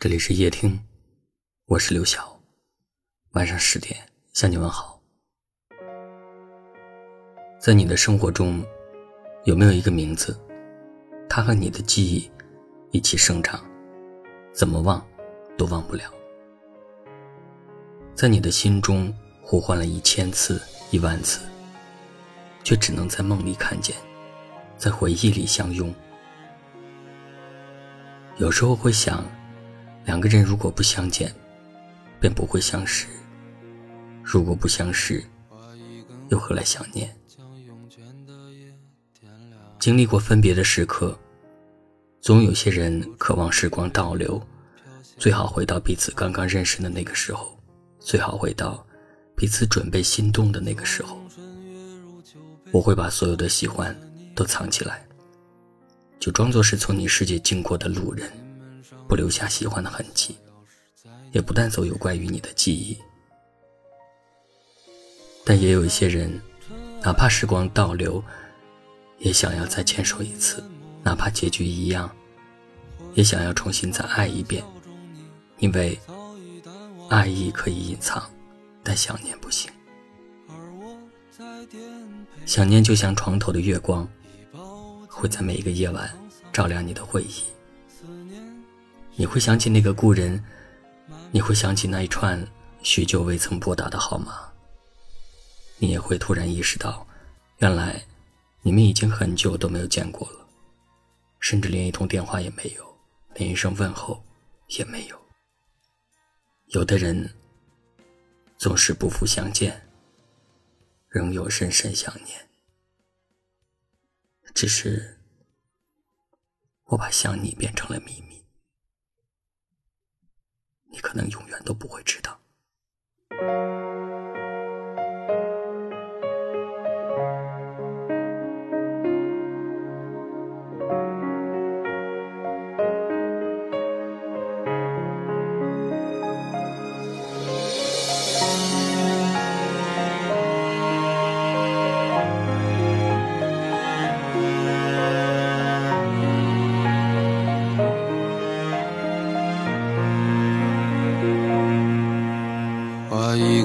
这里是夜听，我是刘晓。晚上十点向你问好。在你的生活中，有没有一个名字，它和你的记忆一起生长，怎么忘都忘不了？在你的心中呼唤了一千次、一万次，却只能在梦里看见，在回忆里相拥。有时候会想。两个人如果不相见，便不会相识；如果不相识，又何来想念？经历过分别的时刻，总有些人渴望时光倒流，最好回到彼此刚刚认识的那个时候，最好回到彼此准备心动的那个时候。我会把所有的喜欢都藏起来，就装作是从你世界经过的路人。不留下喜欢的痕迹，也不带走有关于你的记忆。但也有一些人，哪怕时光倒流，也想要再牵手一次；哪怕结局一样，也想要重新再爱一遍。因为爱意可以隐藏，但想念不行。想念就像床头的月光，会在每一个夜晚照亮你的回忆。你会想起那个故人，你会想起那一串许久未曾拨打的号码。你也会突然意识到，原来你们已经很久都没有见过了，甚至连一通电话也没有，连一声问候也没有。有的人总是不复相见，仍有深深想念。只是我把想你变成了秘密。你可能永远都不会知道。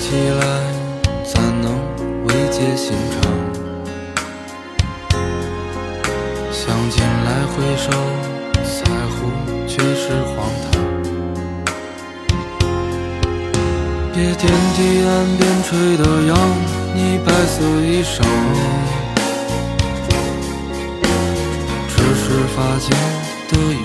起来，怎能慰藉心肠？想进来回首，在乎却是荒唐。别天地岸边吹的扬你白色衣裳，只是发间的雨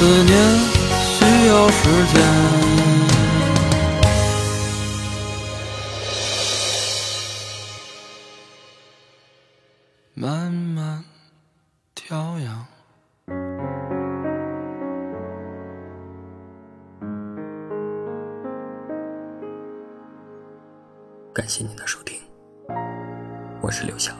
思念需要时间。慢慢调养。感谢您的收听，我是刘晓。